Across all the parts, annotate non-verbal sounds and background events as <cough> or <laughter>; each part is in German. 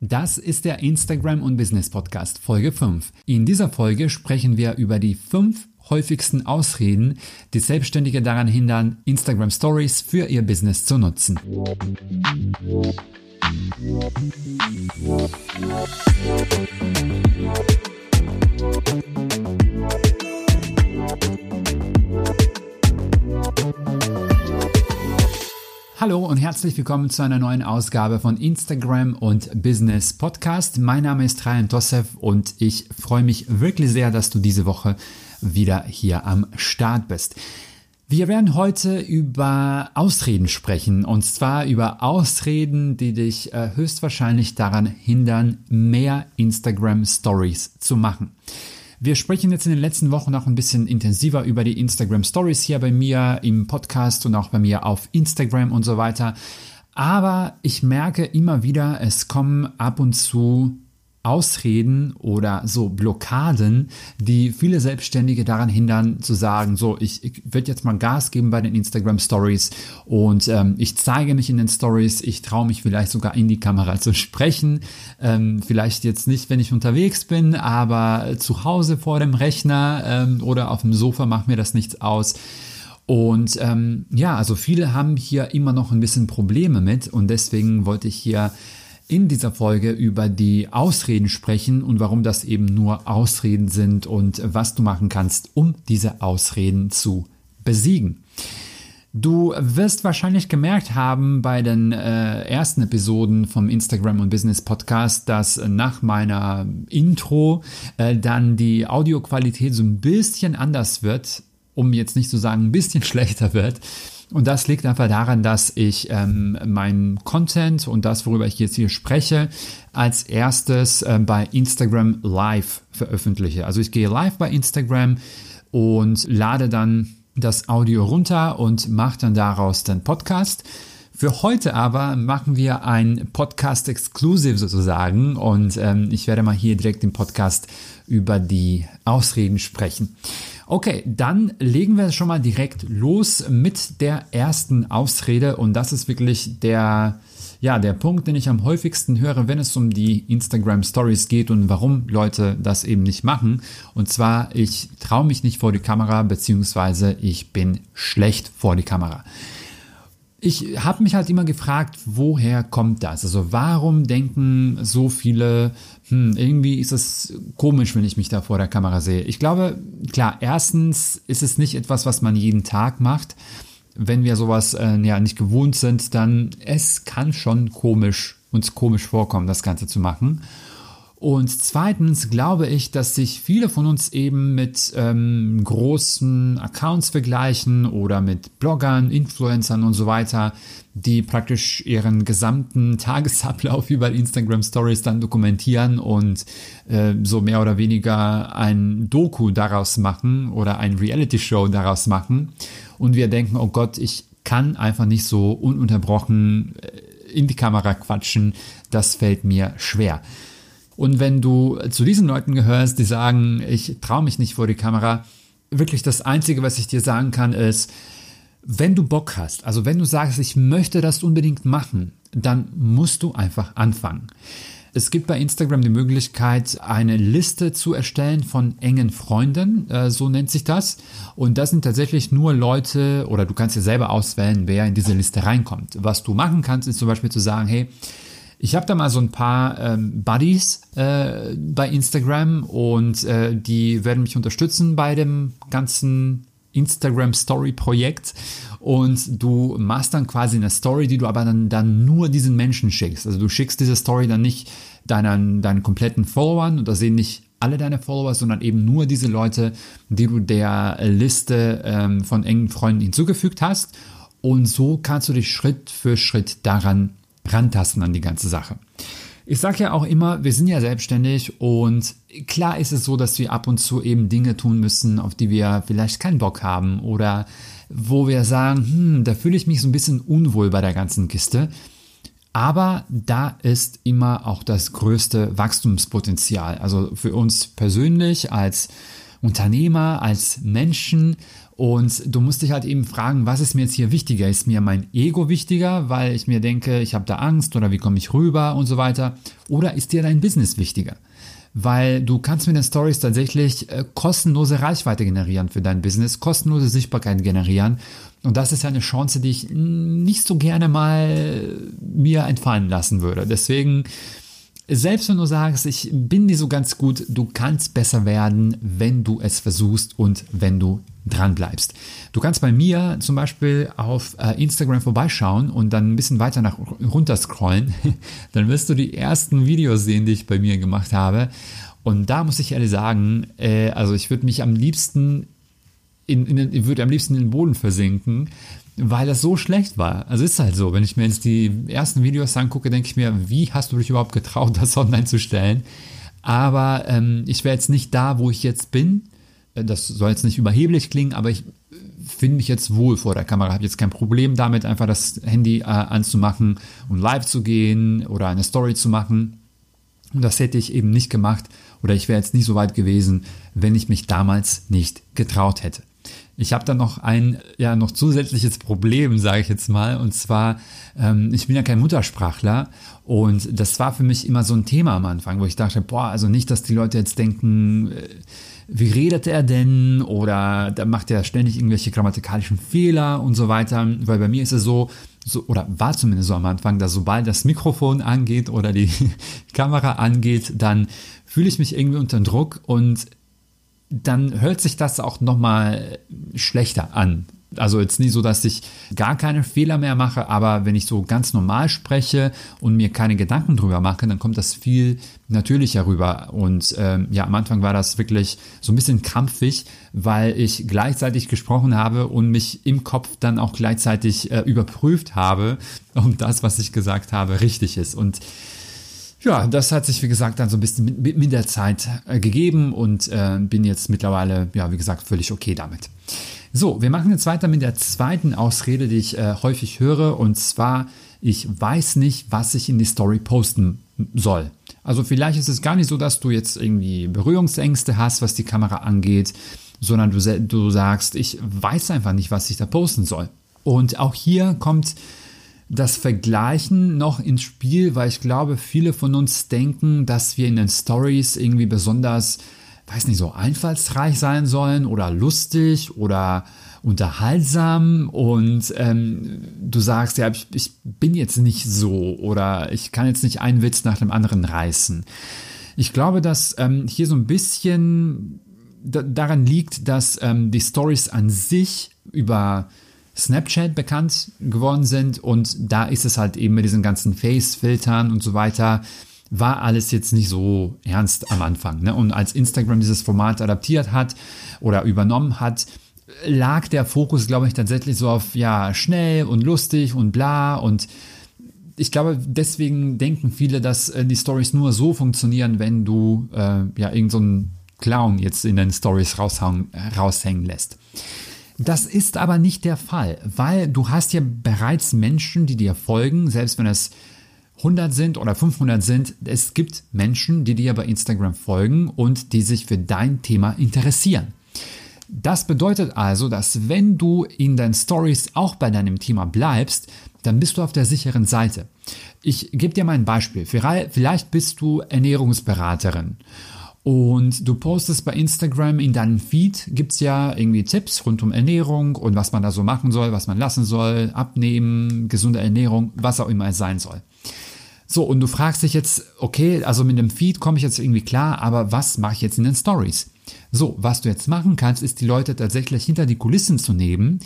Das ist der Instagram und Business Podcast Folge 5. In dieser Folge sprechen wir über die fünf häufigsten Ausreden, die Selbstständige daran hindern, Instagram Stories für ihr Business zu nutzen. Hallo und herzlich willkommen zu einer neuen Ausgabe von Instagram und Business Podcast. Mein Name ist Ryan Tossev und ich freue mich wirklich sehr, dass du diese Woche wieder hier am Start bist. Wir werden heute über Ausreden sprechen und zwar über Ausreden, die dich äh, höchstwahrscheinlich daran hindern, mehr Instagram Stories zu machen. Wir sprechen jetzt in den letzten Wochen noch ein bisschen intensiver über die Instagram Stories hier bei mir im Podcast und auch bei mir auf Instagram und so weiter. Aber ich merke immer wieder, es kommen ab und zu Ausreden oder so Blockaden, die viele Selbstständige daran hindern, zu sagen, so, ich, ich werde jetzt mal Gas geben bei den Instagram Stories und ähm, ich zeige mich in den Stories, ich traue mich vielleicht sogar in die Kamera zu sprechen. Ähm, vielleicht jetzt nicht, wenn ich unterwegs bin, aber zu Hause vor dem Rechner ähm, oder auf dem Sofa macht mir das nichts aus. Und ähm, ja, also viele haben hier immer noch ein bisschen Probleme mit und deswegen wollte ich hier in dieser Folge über die Ausreden sprechen und warum das eben nur Ausreden sind und was du machen kannst, um diese Ausreden zu besiegen. Du wirst wahrscheinlich gemerkt haben bei den äh, ersten Episoden vom Instagram und Business Podcast, dass nach meiner Intro äh, dann die Audioqualität so ein bisschen anders wird, um jetzt nicht zu sagen ein bisschen <laughs> schlechter wird. Und das liegt einfach daran, dass ich ähm, mein Content und das, worüber ich jetzt hier spreche, als erstes äh, bei Instagram Live veröffentliche. Also ich gehe live bei Instagram und lade dann das Audio runter und mache dann daraus den Podcast. Für heute aber machen wir ein Podcast Exclusive sozusagen und ähm, ich werde mal hier direkt im Podcast über die Ausreden sprechen. Okay, dann legen wir schon mal direkt los mit der ersten Ausrede und das ist wirklich der, ja, der Punkt, den ich am häufigsten höre, wenn es um die Instagram Stories geht und warum Leute das eben nicht machen. Und zwar, ich traue mich nicht vor die Kamera, beziehungsweise ich bin schlecht vor die Kamera ich habe mich halt immer gefragt, woher kommt das? Also warum denken so viele, hm, irgendwie ist es komisch, wenn ich mich da vor der Kamera sehe. Ich glaube, klar, erstens ist es nicht etwas, was man jeden Tag macht. Wenn wir sowas äh, ja nicht gewohnt sind, dann es kann schon komisch uns komisch vorkommen, das Ganze zu machen. Und zweitens glaube ich, dass sich viele von uns eben mit ähm, großen Accounts vergleichen oder mit Bloggern, Influencern und so weiter, die praktisch ihren gesamten <laughs> Tagesablauf über Instagram Stories dann dokumentieren und äh, so mehr oder weniger ein Doku daraus machen oder ein Reality Show daraus machen. Und wir denken, oh Gott, ich kann einfach nicht so ununterbrochen äh, in die Kamera quatschen. Das fällt mir schwer. Und wenn du zu diesen Leuten gehörst, die sagen, ich traue mich nicht vor die Kamera, wirklich das Einzige, was ich dir sagen kann, ist, wenn du Bock hast, also wenn du sagst, ich möchte das unbedingt machen, dann musst du einfach anfangen. Es gibt bei Instagram die Möglichkeit, eine Liste zu erstellen von engen Freunden, äh, so nennt sich das. Und das sind tatsächlich nur Leute, oder du kannst dir selber auswählen, wer in diese Liste reinkommt. Was du machen kannst, ist zum Beispiel zu sagen, hey, ich habe da mal so ein paar ähm, Buddies äh, bei Instagram und äh, die werden mich unterstützen bei dem ganzen Instagram Story Projekt und du machst dann quasi eine Story, die du aber dann, dann nur diesen Menschen schickst. Also du schickst diese Story dann nicht deinen, deinen kompletten Followern und da sehen nicht alle deine Follower, sondern eben nur diese Leute, die du der Liste ähm, von engen Freunden hinzugefügt hast. Und so kannst du dich Schritt für Schritt daran rantasten an die ganze Sache. Ich sage ja auch immer, wir sind ja selbstständig und klar ist es so, dass wir ab und zu eben Dinge tun müssen, auf die wir vielleicht keinen Bock haben oder wo wir sagen, hm, da fühle ich mich so ein bisschen unwohl bei der ganzen Kiste. Aber da ist immer auch das größte Wachstumspotenzial. Also für uns persönlich als Unternehmer, als Menschen Und du musst dich halt eben fragen, was ist mir jetzt hier wichtiger? Ist mir mein Ego wichtiger, weil ich mir denke, ich habe da Angst oder wie komme ich rüber und so weiter? Oder ist dir dein Business wichtiger? Weil du kannst mit den Stories tatsächlich äh, kostenlose Reichweite generieren für dein Business, kostenlose Sichtbarkeit generieren. Und das ist ja eine Chance, die ich nicht so gerne mal mir entfallen lassen würde. Deswegen selbst wenn du sagst, ich bin nicht so ganz gut, du kannst besser werden, wenn du es versuchst und wenn du dran bleibst. Du kannst bei mir zum Beispiel auf äh, Instagram vorbeischauen und dann ein bisschen weiter nach runter scrollen. <laughs> dann wirst du die ersten Videos sehen, die ich bei mir gemacht habe. Und da muss ich ehrlich sagen, äh, also ich würde mich am liebsten in, in, ich würde am liebsten in den Boden versinken, weil das so schlecht war. Also ist halt so, wenn ich mir jetzt die ersten Videos angucke, denke ich mir, wie hast du dich überhaupt getraut, das <laughs> online zu stellen? Aber ähm, ich wäre jetzt nicht da, wo ich jetzt bin. Äh, das soll jetzt nicht überheblich klingen, aber ich finde mich jetzt wohl vor der Kamera, habe jetzt kein Problem damit, einfach das Handy äh, anzumachen und live zu gehen oder eine Story zu machen. Und das hätte ich eben nicht gemacht oder ich wäre jetzt nicht so weit gewesen, wenn ich mich damals nicht getraut hätte. Ich habe da noch ein ja noch zusätzliches Problem, sage ich jetzt mal, und zwar ähm, ich bin ja kein Muttersprachler. Und das war für mich immer so ein Thema am Anfang, wo ich dachte, boah, also nicht, dass die Leute jetzt denken, äh, wie redet er denn? Oder da macht er ständig irgendwelche grammatikalischen Fehler und so weiter, weil bei mir ist es so, so oder war zumindest so am Anfang, dass sobald das Mikrofon angeht oder die <laughs> Kamera angeht, dann fühle ich mich irgendwie unter Druck. Und dann hört sich das auch nochmal schlechter an. Also jetzt nicht so, dass ich gar keine Fehler mehr mache, aber wenn ich so ganz normal spreche und mir keine Gedanken drüber mache, dann kommt das viel natürlicher rüber. Und ähm, ja, am Anfang war das wirklich so ein bisschen krampfig, weil ich gleichzeitig gesprochen habe und mich im Kopf dann auch gleichzeitig äh, überprüft habe, ob das, was ich gesagt habe, richtig ist. Und ja, das hat sich, wie gesagt, dann so ein bisschen mit, mit der Zeit äh, gegeben und äh, bin jetzt mittlerweile, ja, wie gesagt, völlig okay damit. So, wir machen jetzt weiter mit der zweiten Ausrede, die ich äh, häufig höre, und zwar, ich weiß nicht, was ich in die Story posten soll. Also vielleicht ist es gar nicht so, dass du jetzt irgendwie Berührungsängste hast, was die Kamera angeht, sondern du, du sagst, ich weiß einfach nicht, was ich da posten soll. Und auch hier kommt das Vergleichen noch ins Spiel, weil ich glaube, viele von uns denken, dass wir in den Stories irgendwie besonders, weiß nicht, so einfallsreich sein sollen oder lustig oder unterhaltsam und ähm, du sagst, ja, ich, ich bin jetzt nicht so oder ich kann jetzt nicht einen Witz nach dem anderen reißen. Ich glaube, dass ähm, hier so ein bisschen daran liegt, dass ähm, die Stories an sich über Snapchat bekannt geworden sind und da ist es halt eben mit diesen ganzen Face-Filtern und so weiter, war alles jetzt nicht so ernst am Anfang. Ne? Und als Instagram dieses Format adaptiert hat oder übernommen hat, lag der Fokus, glaube ich, tatsächlich so auf, ja, schnell und lustig und bla und ich glaube, deswegen denken viele, dass äh, die Stories nur so funktionieren, wenn du äh, ja irgendeinen so Clown jetzt in den Stories raushängen lässt. Das ist aber nicht der Fall, weil du hast ja bereits Menschen, die dir folgen, selbst wenn es 100 sind oder 500 sind. Es gibt Menschen, die dir bei Instagram folgen und die sich für dein Thema interessieren. Das bedeutet also, dass wenn du in deinen Stories auch bei deinem Thema bleibst, dann bist du auf der sicheren Seite. Ich gebe dir mal ein Beispiel. Vielleicht bist du Ernährungsberaterin und du postest bei Instagram in deinem Feed, gibt's ja irgendwie Tipps rund um Ernährung und was man da so machen soll, was man lassen soll, abnehmen, gesunde Ernährung, was auch immer es sein soll. So, und du fragst dich jetzt, okay, also mit dem Feed komme ich jetzt irgendwie klar, aber was mache ich jetzt in den Stories? So, was du jetzt machen kannst, ist die Leute tatsächlich hinter die Kulissen zu nehmen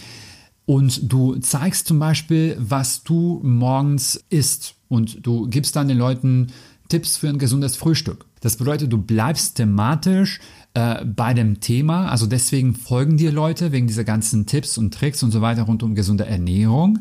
und du zeigst zum Beispiel, was du morgens isst und du gibst dann den Leuten Tipps für ein gesundes Frühstück. Das bedeutet, du bleibst thematisch äh, bei dem Thema. Also deswegen folgen dir Leute wegen dieser ganzen Tipps und Tricks und so weiter rund um gesunde Ernährung.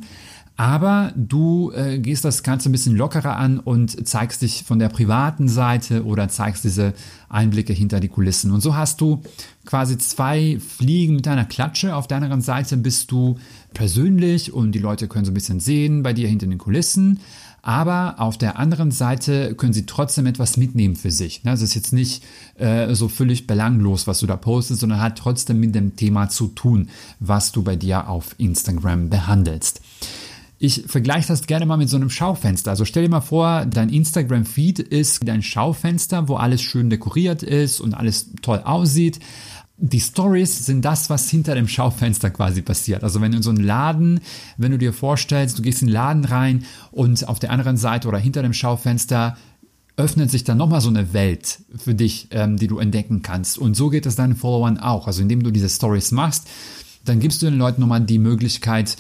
Aber du äh, gehst das Ganze ein bisschen lockerer an und zeigst dich von der privaten Seite oder zeigst diese Einblicke hinter die Kulissen. Und so hast du quasi zwei Fliegen mit einer Klatsche. Auf der anderen Seite bist du persönlich und die Leute können so ein bisschen sehen bei dir hinter den Kulissen. Aber auf der anderen Seite können sie trotzdem etwas mitnehmen für sich. Ne? Es ist jetzt nicht äh, so völlig belanglos, was du da postest, sondern hat trotzdem mit dem Thema zu tun, was du bei dir auf Instagram behandelst. Ich vergleiche das gerne mal mit so einem Schaufenster. Also stell dir mal vor, dein Instagram-Feed ist dein Schaufenster, wo alles schön dekoriert ist und alles toll aussieht. Die Stories sind das, was hinter dem Schaufenster quasi passiert. Also wenn du in so einen Laden, wenn du dir vorstellst, du gehst in den Laden rein und auf der anderen Seite oder hinter dem Schaufenster öffnet sich dann nochmal so eine Welt für dich, ähm, die du entdecken kannst. Und so geht es deinen Followern auch. Also indem du diese Stories machst, dann gibst du den Leuten nochmal die Möglichkeit,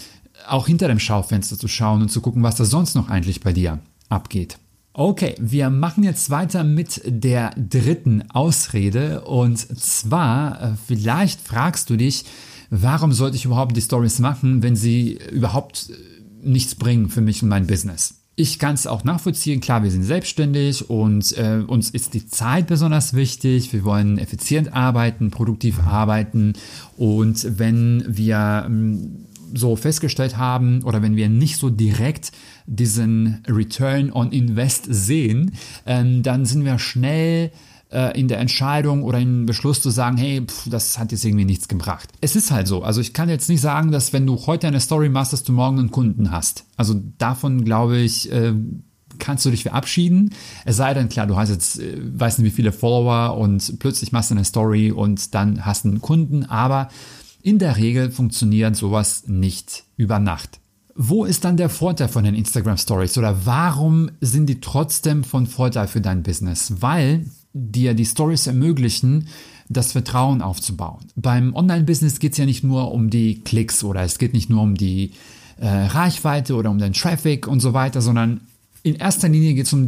auch hinter dem Schaufenster zu schauen und zu gucken, was da sonst noch eigentlich bei dir abgeht. Okay, wir machen jetzt weiter mit der dritten Ausrede und zwar, äh, vielleicht fragst du dich, warum sollte ich überhaupt die Stories machen, wenn sie überhaupt äh, nichts bringen für mich und mein Business? Ich kann es auch nachvollziehen. Klar, wir sind selbstständig und äh, uns ist die Zeit besonders wichtig. Wir wollen effizient arbeiten, produktiv arbeiten. Und wenn wir ähm, so festgestellt haben oder wenn wir nicht so direkt diesen Return on Invest sehen, ähm, dann sind wir schnell äh, in der Entscheidung oder im Beschluss zu sagen, hey, pff, das hat jetzt irgendwie nichts gebracht. Es ist halt so. Also ich kann jetzt nicht sagen, dass wenn du heute eine Story machst, dass du morgen einen Kunden hast. Also davon glaube ich, äh, kannst du dich verabschieden. Es sei denn, klar, du hast jetzt, äh, weißt nicht wie viele Follower und plötzlich machst du eine Story und dann hast du einen Kunden, aber in der Regel funktioniert sowas nicht über Nacht. Wo ist dann der Vorteil von den Instagram Stories oder warum sind die trotzdem von Vorteil für dein Business? Weil dir die Stories ermöglichen, das Vertrauen aufzubauen. Beim Online-Business geht es ja nicht nur um die Klicks oder es geht nicht nur um die äh, Reichweite oder um den Traffic und so weiter, sondern in erster Linie geht es um,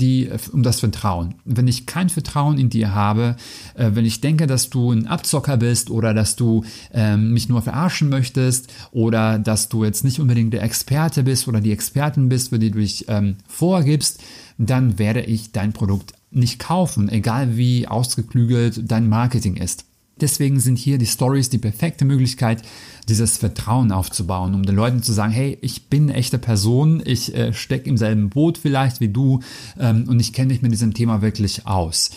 um das Vertrauen. Wenn ich kein Vertrauen in dir habe, äh, wenn ich denke, dass du ein Abzocker bist oder dass du ähm, mich nur verarschen möchtest oder dass du jetzt nicht unbedingt der Experte bist oder die Expertin bist, für die du dich ähm, vorgibst, dann werde ich dein Produkt nicht kaufen, egal wie ausgeklügelt dein Marketing ist. Deswegen sind hier die Stories die perfekte Möglichkeit, dieses Vertrauen aufzubauen, um den Leuten zu sagen, hey, ich bin eine echte Person, ich äh, stecke im selben Boot vielleicht wie du ähm, und ich kenne mich mit diesem Thema wirklich aus.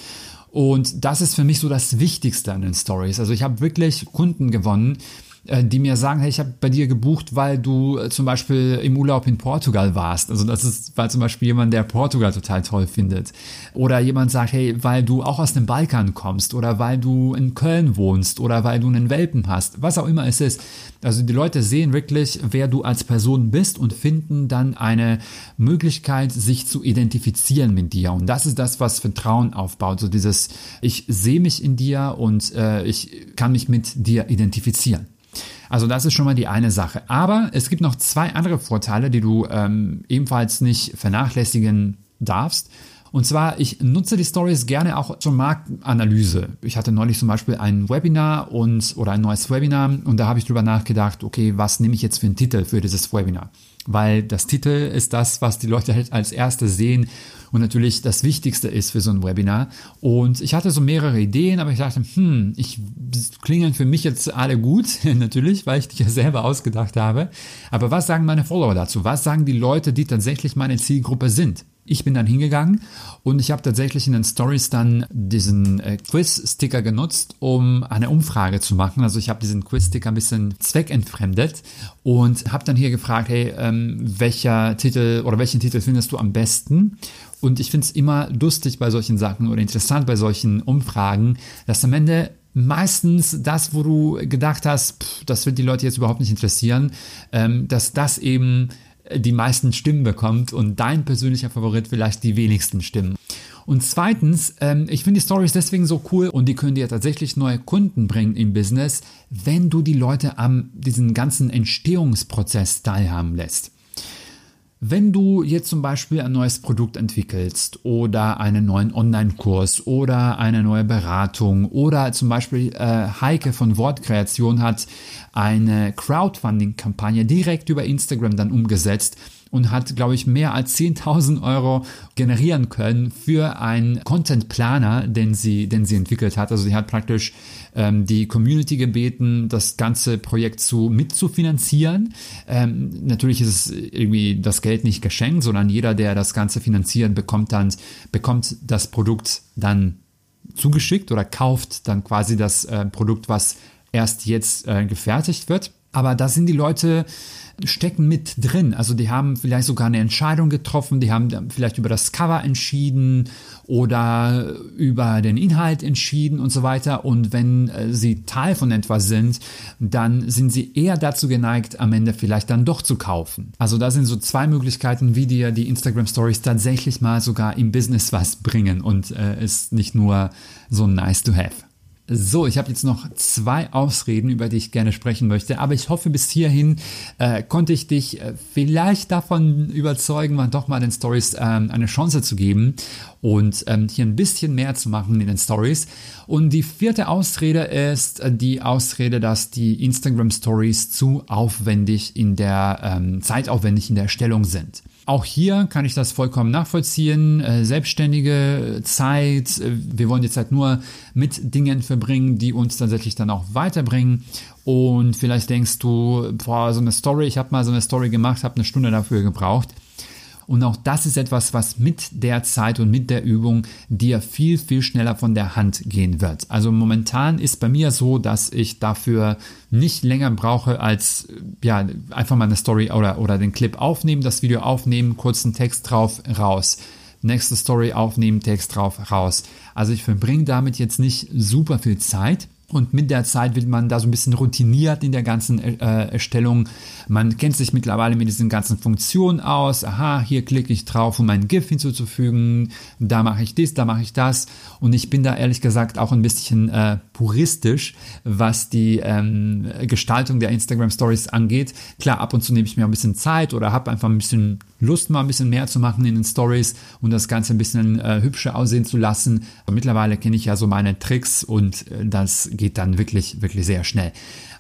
Und das ist für mich so das Wichtigste an den Stories. Also ich habe wirklich Kunden gewonnen, die mir sagen, hey, ich habe bei dir gebucht, weil du äh, zum Beispiel im Urlaub in Portugal warst. Also das ist, weil zum Beispiel jemand, der Portugal total toll findet. Oder jemand sagt, hey, weil du auch aus dem Balkan kommst oder weil du in Köln wohnst oder weil du einen Welpen hast, was auch immer es ist. Also die Leute sehen wirklich, wer du als Person bist und finden dann eine Möglichkeit, sich zu identifizieren mit dir. Und das ist das, was Vertrauen aufbaut. So dieses, ich sehe mich in dir und äh, ich kann mich mit dir identifizieren. Also das ist schon mal die eine Sache. Aber es gibt noch zwei andere Vorteile, die du ähm, ebenfalls nicht vernachlässigen darfst. Und zwar, ich nutze die Stories gerne auch zur Marktanalyse. Ich hatte neulich zum Beispiel ein Webinar und oder ein neues Webinar und da habe ich drüber nachgedacht, okay, was nehme ich jetzt für einen Titel für dieses Webinar? Weil das Titel ist das, was die Leute halt als erstes sehen und natürlich das Wichtigste ist für so ein Webinar. Und ich hatte so mehrere Ideen, aber ich dachte, hm, ich klingen für mich jetzt alle gut, <laughs> natürlich, weil ich die ja selber ausgedacht habe. Aber was sagen meine Follower dazu? Was sagen die Leute, die tatsächlich meine Zielgruppe sind? Ich bin dann hingegangen und ich habe tatsächlich in den Stories dann diesen äh, Quiz-Sticker genutzt, um eine Umfrage zu machen. Also ich habe diesen Quiz-Sticker ein bisschen zweckentfremdet und habe dann hier gefragt, hey, ähm, welcher Titel oder welchen Titel findest du am besten? Und ich finde es immer lustig bei solchen Sachen oder interessant bei solchen Umfragen, dass am Ende meistens das, wo du gedacht hast, pff, das wird die Leute jetzt überhaupt nicht interessieren, ähm, dass das eben die meisten Stimmen bekommt und dein persönlicher Favorit vielleicht die wenigsten Stimmen. Und zweitens, ähm, ich finde die Stories deswegen so cool und die können dir tatsächlich neue Kunden bringen im Business, wenn du die Leute am diesen ganzen Entstehungsprozess teilhaben lässt. Wenn du jetzt zum Beispiel ein neues Produkt entwickelst oder einen neuen Online-Kurs oder eine neue Beratung oder zum Beispiel äh, Heike von Wortkreation hat eine Crowdfunding-Kampagne direkt über Instagram dann umgesetzt und hat, glaube ich, mehr als 10.000 Euro generieren können für einen Content Planer, den sie, den sie entwickelt hat. Also sie hat praktisch ähm, die Community gebeten, das ganze Projekt zu mitzufinanzieren. Ähm, natürlich ist es irgendwie das Geld nicht geschenkt, sondern jeder, der das Ganze finanziert, bekommt dann bekommt das Produkt dann zugeschickt oder kauft dann quasi das äh, Produkt, was erst jetzt äh, gefertigt wird. Aber da sind die Leute stecken mit drin. Also die haben vielleicht sogar eine Entscheidung getroffen, die haben vielleicht über das Cover entschieden oder über den Inhalt entschieden und so weiter. Und wenn äh, sie Teil von etwas sind, dann sind sie eher dazu geneigt, am Ende vielleicht dann doch zu kaufen. Also da sind so zwei Möglichkeiten, wie dir die Instagram Stories tatsächlich mal sogar im Business was bringen und äh, ist nicht nur so nice to have. So, ich habe jetzt noch zwei Ausreden, über die ich gerne sprechen möchte, aber ich hoffe, bis hierhin äh, konnte ich dich äh, vielleicht davon überzeugen, mal doch mal den Stories ähm, eine Chance zu geben und ähm, hier ein bisschen mehr zu machen in den Stories. Und die vierte Ausrede ist äh, die Ausrede, dass die Instagram Stories zu aufwendig in der ähm, zeitaufwendig in der Erstellung sind. Auch hier kann ich das vollkommen nachvollziehen. Äh, selbstständige Zeit. Äh, wir wollen jetzt halt nur mit Dingen verbringen, die uns tatsächlich dann auch weiterbringen. Und vielleicht denkst du, boah, so eine Story, ich habe mal so eine Story gemacht, habe eine Stunde dafür gebraucht. Und auch das ist etwas, was mit der Zeit und mit der Übung dir viel, viel schneller von der Hand gehen wird. Also momentan ist bei mir so, dass ich dafür nicht länger brauche als ja, einfach mal eine Story oder, oder den Clip aufnehmen, das Video aufnehmen, kurzen Text drauf, raus. Nächste Story aufnehmen, Text drauf, raus. Also ich verbringe damit jetzt nicht super viel Zeit. Und mit der Zeit wird man da so ein bisschen routiniert in der ganzen äh, Erstellung. Man kennt sich mittlerweile mit diesen ganzen Funktionen aus. Aha, hier klicke ich drauf, um ein GIF hinzuzufügen. Da mache ich dies, da mache ich das. Und ich bin da ehrlich gesagt auch ein bisschen äh, puristisch, was die ähm, Gestaltung der Instagram Stories angeht. Klar, ab und zu nehme ich mir ein bisschen Zeit oder habe einfach ein bisschen Lust, mal ein bisschen mehr zu machen in den Stories und das Ganze ein bisschen äh, hübscher aussehen zu lassen. Aber mittlerweile kenne ich ja so meine Tricks und äh, das geht dann wirklich, wirklich sehr schnell.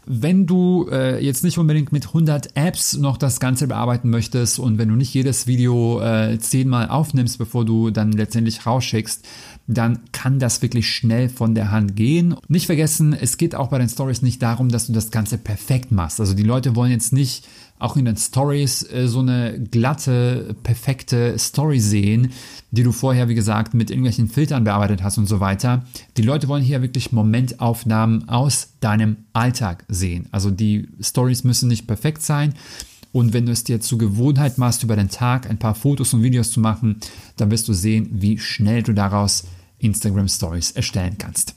Wenn du äh, jetzt nicht unbedingt mit 100 Apps noch das Ganze bearbeiten möchtest und wenn du nicht jedes Video äh, zehnmal aufnimmst, bevor du dann letztendlich rausschickst, dann kann das wirklich schnell von der Hand gehen. Nicht vergessen, es geht auch bei den Stories nicht darum, dass du das Ganze perfekt machst. Also die Leute wollen jetzt nicht auch in den Stories äh, so eine glatte, perfekte Story sehen, die du vorher, wie gesagt, mit irgendwelchen Filtern bearbeitet hast und so weiter. Die Leute wollen hier wirklich Momentaufnahmen aus deinem Alltag sehen. Also die Stories müssen nicht perfekt sein. Und wenn du es dir zur Gewohnheit machst, über den Tag ein paar Fotos und Videos zu machen, dann wirst du sehen, wie schnell du daraus Instagram Stories erstellen kannst.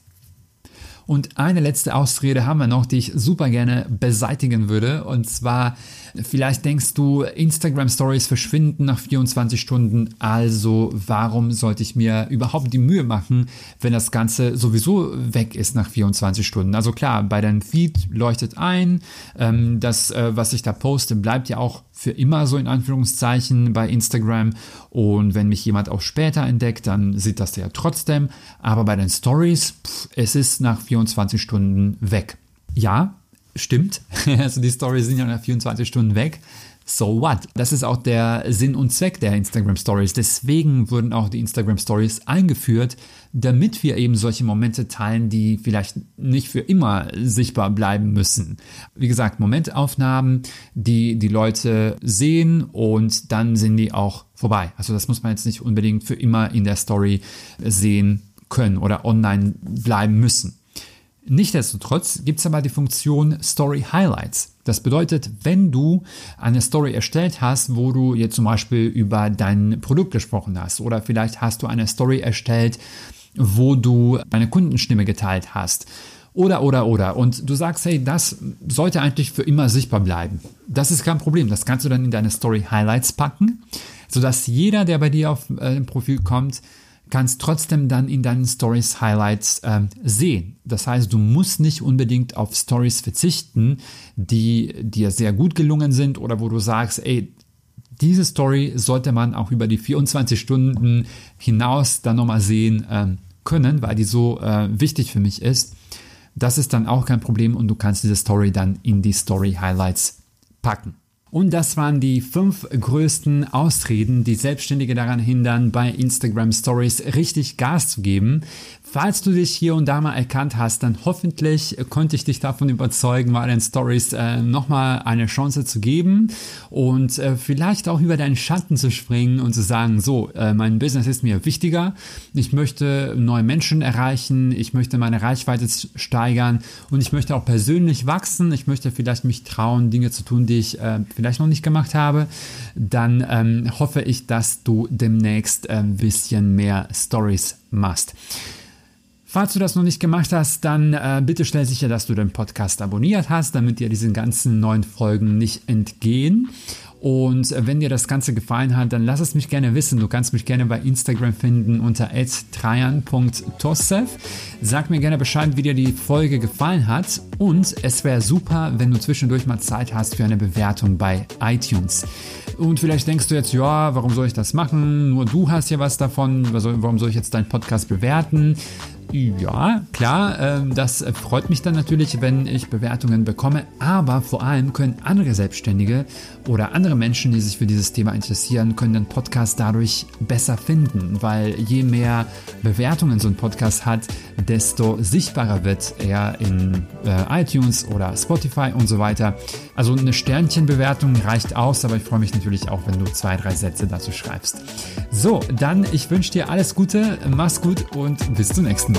Und eine letzte Ausrede haben wir noch, die ich super gerne beseitigen würde. Und zwar, vielleicht denkst du, Instagram Stories verschwinden nach 24 Stunden. Also warum sollte ich mir überhaupt die Mühe machen, wenn das Ganze sowieso weg ist nach 24 Stunden? Also klar, bei deinem Feed leuchtet ein. Ähm, das, äh, was ich da poste, bleibt ja auch für immer so in Anführungszeichen bei Instagram. Und wenn mich jemand auch später entdeckt, dann sieht das ja trotzdem. Aber bei den Stories, es ist nach 24 Stunden weg. Ja, stimmt. <laughs> Also die Stories sind ja nach 24 Stunden weg so what? Das ist auch der Sinn und Zweck der Instagram Stories. Deswegen wurden auch die Instagram Stories eingeführt, damit wir eben solche Momente teilen, die vielleicht nicht für immer sichtbar bleiben müssen. Wie gesagt, Momentaufnahmen, die die Leute sehen und dann sind die auch vorbei. Also das muss man jetzt nicht unbedingt für immer in der Story sehen können oder online bleiben müssen. Nichtsdestotrotz gibt es aber die Funktion Story Highlights. Das bedeutet, wenn du eine Story erstellt hast, wo du jetzt zum Beispiel über dein Produkt gesprochen hast oder vielleicht hast du eine Story erstellt, wo du eine Kundenstimme geteilt hast oder oder oder und du sagst, hey, das sollte eigentlich für immer sichtbar bleiben. Das ist kein Problem. Das kannst du dann in deine Story Highlights packen, sodass jeder, der bei dir auf äh, Profil kommt, kannst trotzdem dann in deinen Stories Highlights äh, sehen. Das heißt, du musst nicht unbedingt auf Stories verzichten, die dir sehr gut gelungen sind oder wo du sagst, ey, diese Story sollte man auch über die 24 Stunden hinaus dann nochmal sehen äh, können, weil die so äh, wichtig für mich ist. Das ist dann auch kein Problem und du kannst diese Story dann in die Story Highlights packen. Und das waren die fünf größten Ausreden, die Selbstständige daran hindern, bei Instagram Stories richtig Gas zu geben. Falls du dich hier und da mal erkannt hast, dann hoffentlich konnte ich dich davon überzeugen, bei den Stories äh, nochmal eine Chance zu geben und äh, vielleicht auch über deinen Schatten zu springen und zu sagen, so, äh, mein Business ist mir wichtiger, ich möchte neue Menschen erreichen, ich möchte meine Reichweite steigern. Und ich möchte auch persönlich wachsen, ich möchte vielleicht mich trauen, Dinge zu tun, die ich äh, vielleicht noch nicht gemacht habe, dann ähm, hoffe ich, dass du demnächst ein äh, bisschen mehr Stories machst. Falls du das noch nicht gemacht hast, dann äh, bitte stell sicher, dass du den Podcast abonniert hast, damit dir diese ganzen neuen Folgen nicht entgehen. Und äh, wenn dir das Ganze gefallen hat, dann lass es mich gerne wissen. Du kannst mich gerne bei Instagram finden unter trajan.tossev. Sag mir gerne Bescheid, wie dir die Folge gefallen hat. Und es wäre super, wenn du zwischendurch mal Zeit hast für eine Bewertung bei iTunes. Und vielleicht denkst du jetzt, ja, warum soll ich das machen? Nur du hast ja was davon. Warum soll ich jetzt deinen Podcast bewerten? Ja, klar, ähm, das freut mich dann natürlich, wenn ich Bewertungen bekomme, aber vor allem können andere Selbstständige oder andere Menschen, die sich für dieses Thema interessieren, können den Podcast dadurch besser finden, weil je mehr Bewertungen so ein Podcast hat, desto sichtbarer wird er in äh, iTunes oder Spotify und so weiter. Also eine Sternchenbewertung reicht aus, aber ich freue mich natürlich auch, wenn du zwei, drei Sätze dazu schreibst. So, dann ich wünsche dir alles Gute, mach's gut und bis zum nächsten Mal.